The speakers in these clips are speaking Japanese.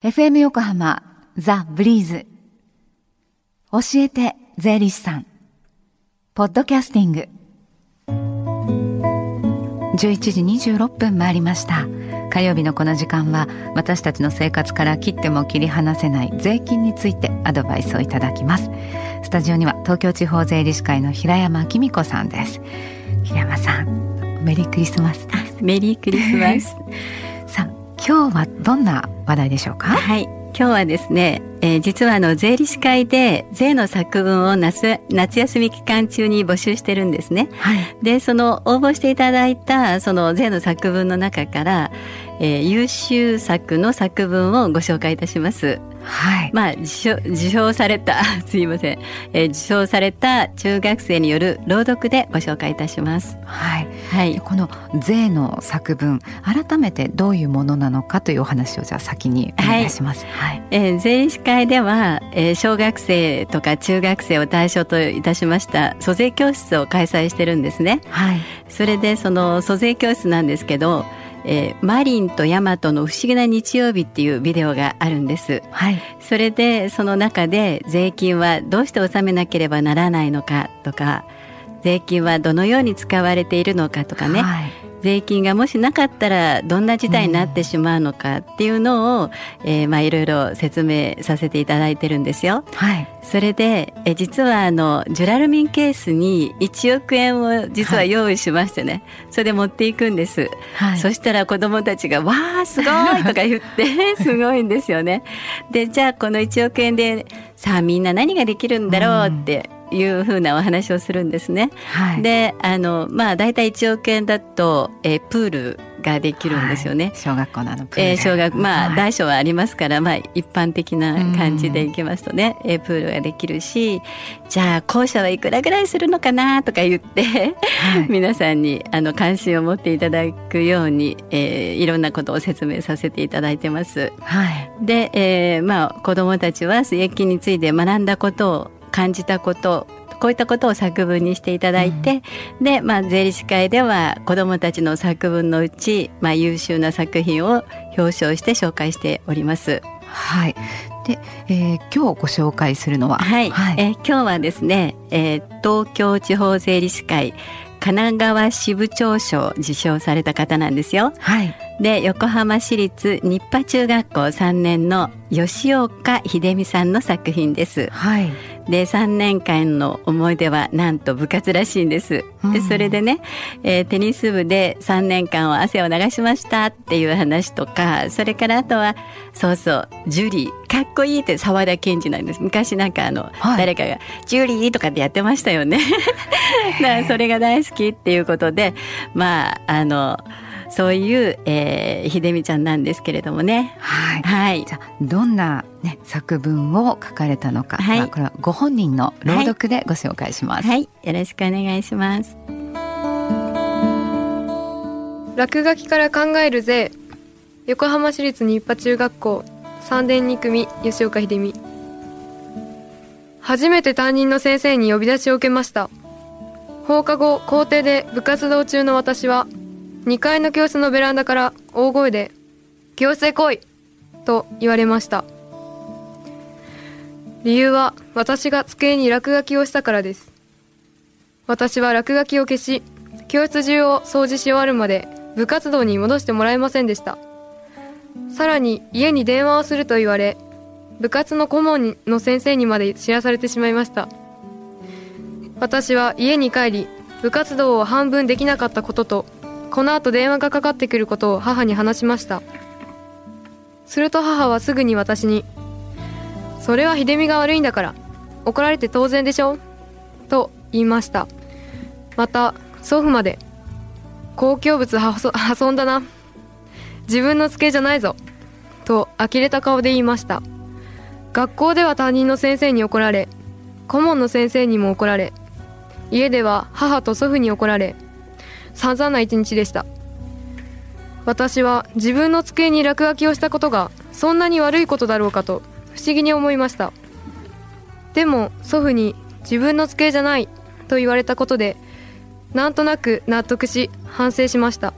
FM 横浜ザ・ブリーズ。教えて税理士さん。ポッドキャスティング。11時26分回りました。火曜日のこの時間は私たちの生活から切っても切り離せない税金についてアドバイスをいただきます。スタジオには東京地方税理士会の平山紀美子さんです。平山さんメリークリスマスメリークリスマス 今日はどんな話題でしょうか？はい。今日はですね、えー、実はあの税理士会で税の作文を夏夏休み期間中に募集してるんですね。はい、でその応募していただいたその税の作文の中から、えー、優秀作の作文をご紹介いたします。はい。まあ受賞受賞された すいません、えー、受賞された中学生による朗読でご紹介いたします。はい。はい。この税の作文改めてどういうものなのかというお話をじゃあ先にお願いします。はい。はい、えー、税理士会では、えー、小学生とか中学生を対象といたしました租税教室を開催してるんですね。はい。それでその租税教室なんですけど。えー、マリンとヤマトの不思議な日曜日っていうビデオがあるんです。はい。それでその中で税金はどうして納めなければならないのかとか、税金はどのように使われているのかとかね、はい、税金がもしなかったらどんな事態になってしまうのかっていうのを、うん、えー、まあいろいろ説明させていただいてるんですよ。はい。それでえ実はあのジュラルミンケースに1億円を実は用意しましてね、はい、それで持っていくんです。はい。そしたら子どもたちが「わあすごい!」とか言ってすごいんですよね。でじゃあこの1億円でさあみんな何ができるんだろうって。うんいうふうなお話をするんですね。はい、であのまあ大体1億円だと、えー、プールができるんですよね。はい、小学校のあのプール、えー、小学まあ、大小はありますからまあ一般的な感じでいきますとね、えー、プールができるしじゃあ校舎はいくらぐらいするのかなとか言ってはい、皆さんにあの関心を持っていただくように、えー、いろんなことを説明させていただいてます。はい、で、えー、まあ子どもたちは税金について学んだことを感じたことこういったことを作文にしていただいて、うん、で、まあ、税理士会では子どもたちの作文のうち、まあ、優秀な作品を表彰して紹介しております。はいで、えー、今日ご紹介するのは、はい、はい、えー、今日はですね、えー、東京地方税理士会神奈川支部長賞を受賞された方なんですよ。はい。で横浜市立日波中学校3年の吉岡秀美さんの作品です。はい。で3年間の思い出はなんと部活らしいんです。でそれでね、えー、テニス部で3年間を汗を流しましたっていう話とかそれからあとはそうそうジュリーかっこいいって沢田研二なんです昔なんかあの、はい、誰かが「ジュリー」とかってやってましたよね。だからそれが大好きっていうことでまああの。そういう、えー、秀美ちゃんなんですけれどもね。はい。はい、じゃどんな、ね、作文を書かれたのか、はい、これはご本人の朗読でご紹介します。はい、よろしくお願いします。落書きから考える税横浜市立日波中学校。三年二組吉岡秀美。初めて担任の先生に呼び出しを受けました。放課後校庭で部活動中の私は2階の教室のベランダから大声で、教室へ来いと言われました。理由は私が机に落書きをしたからです。私は落書きを消し、教室中を掃除し終わるまで部活動に戻してもらえませんでした。さらに家に電話をすると言われ、部活の顧問の先生にまで知らされてしまいました。私は家に帰り、部活動を半分できなかったことと、この後電話がかかってくることを母に話しました。すると母はすぐに私に「それは秀美が悪いんだから怒られて当然でしょ」と言いました。また祖父まで「公共物遊んだな。自分の机じゃないぞ」と呆れた顔で言いました。学校では担任の先生に怒られ顧問の先生にも怒られ家では母と祖父に怒られ散々な一日でした。私は自分の机に落書きをしたことがそんなに悪いことだろうかと不思議に思いました。でも祖父に自分の机じゃないと言われたことでなんとなく納得し反省しました。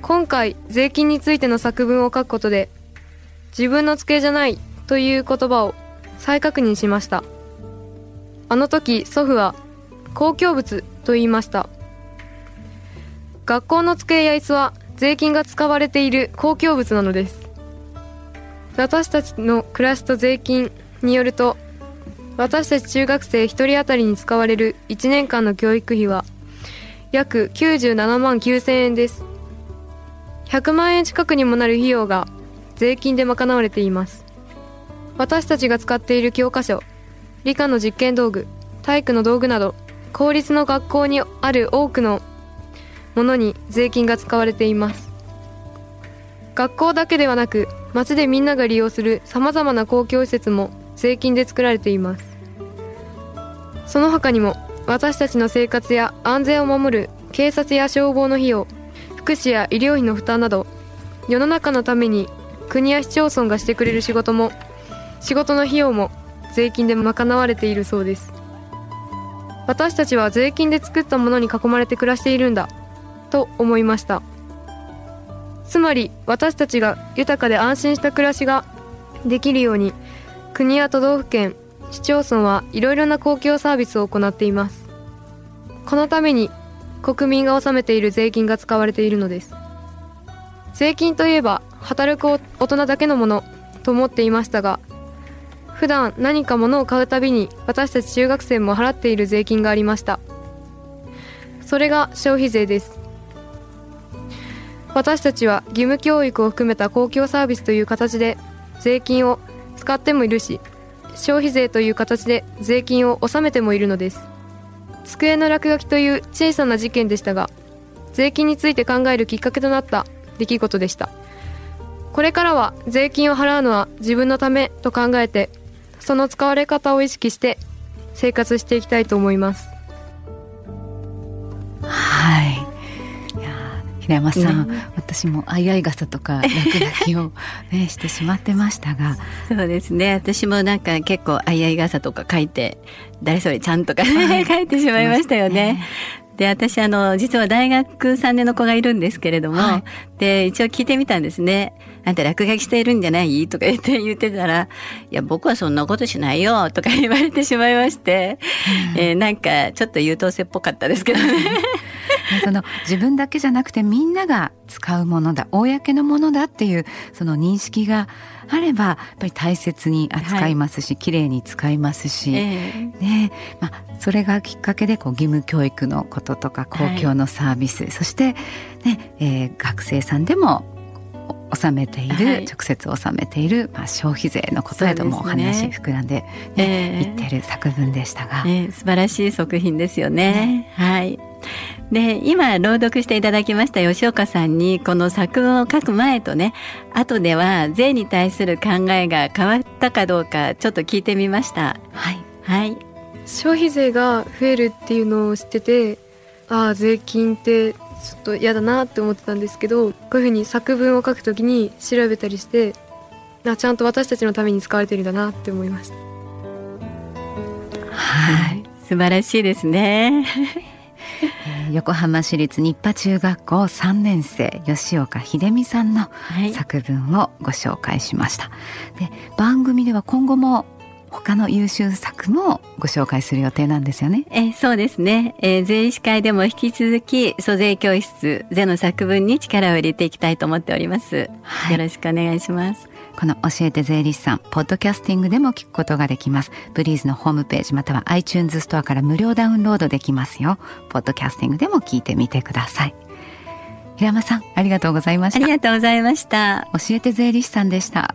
今回税金についての作文を書くことで自分の机じゃないという言葉を再確認しました。あの時祖父は公共物と言いました。学校の机や椅子は税金が使われている公共物なのです。私たちの暮らしと税金によると私たち中学生1人当たりに使われる1年間の教育費は約97万9000円です。100万円近くにもなる費用が税金で賄われています。私たちが使っている教科書理科の実験道具体育の道具など公立の学校にある多くのものに税金が使われています。学校だけではなく町でみんなが利用するさまざまな公共施設も税金で作られています。その他にも私たちの生活や安全を守る警察や消防の費用福祉や医療費の負担など世の中のために国や市町村がしてくれる仕事も仕事の費用も税金で賄われているそうです。私たちは税金で作ったものに囲まれて暮らしているんだ。と思いました。つまり私たちが豊かで安心した暮らしができるように国や都道府県市町村はいろいろな公共サービスを行っています。このために国民が納めている税金が使われているのです。税金といえば働く大人だけのものと思っていましたが普段何か物を買うたびに私たち中学生も払っている税金がありました。それが消費税です。私たちは義務教育を含めた公共サービスという形で税金を使ってもいるし消費税という形で税金を納めてもいるのです。机の落書きという小さな事件でしたが税金について考えるきっかけとなった出来事でした。これからは税金を払うのは自分のためと考えてその使われ方を意識して生活していきたいと思います。平山さん、ね、私もあいあい傘とか落書きを、ね、してしまってましたが。そうですね。私もなんか結構あいあい傘とか書いて誰それちゃんとか、ね、書いてしまいましたよね。で、私、あの、実は大学3年の子がいるんですけれども、はい、で、一応聞いてみたんですね。あんた落書きしているんじゃない？とか言って言ってたら、いや、僕はそんなことしないよ。とか言われてしまいまして、うん、えー、なんかちょっと優等生っぽかったですけどね。その自分だけじゃなくてみんなが使うものだ公のものだっていうその認識があればやっぱり大切に扱いますし、はい、綺麗に使いますし、えー、ねまあ、それがきっかけでこう義務教育のこととか公共のサービス、はい、そして、ねえー、学生さんでも納めている、はい、直接納めている、まあ、消費税のことへともお話膨らんで、ねね、え。ー、ってる作文でしたが、えー、素晴らしい作品ですよね。ね。はい。で今朗読していただきました吉岡さんにこの作文を書く前とね後では税に対する考えが変わったかどうかちょっと聞いてみました。はい、はい、消費税が増えるっていうのを知っててああ税金ってちょっと嫌だなって思ってたんですけどこういうふうに作文を書くときに調べたりしてあちゃんと私たちのために使われてるんだなって思いました。はい。素晴らしいですね。横浜市立日波中学校3年生吉岡秀美さんの作文をご紹介しました、はい、で番組では今後も他の優秀作もご紹介する予定なんですよね。えそうですね、えー、税理士会でも引き続き租税教室税の作文に力を入れていきたいと思っております、はい、よろしくお願いします。この教えて税理士さんポッドキャスティングでも聞くことができます。ブリーズのホームページまたは iTunes ストアから無料ダウンロードできますよ。ポッドキャスティングでも聞いてみてください。平山さんありがとうございました。ありがとうございました。教えて税理士さんでした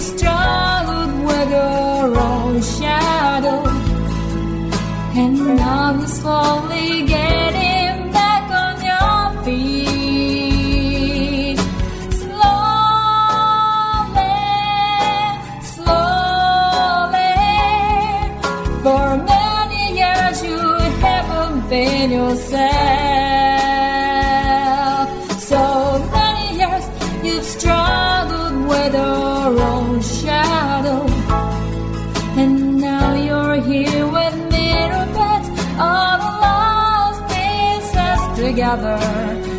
Struggled with your own shadow. And now you're slowly getting back on your feet. Slowly, slowly. For many years you haven't been yourself. So many years you've struggled with your own shadow. And now you're here with mirror beds, all the lost pieces together.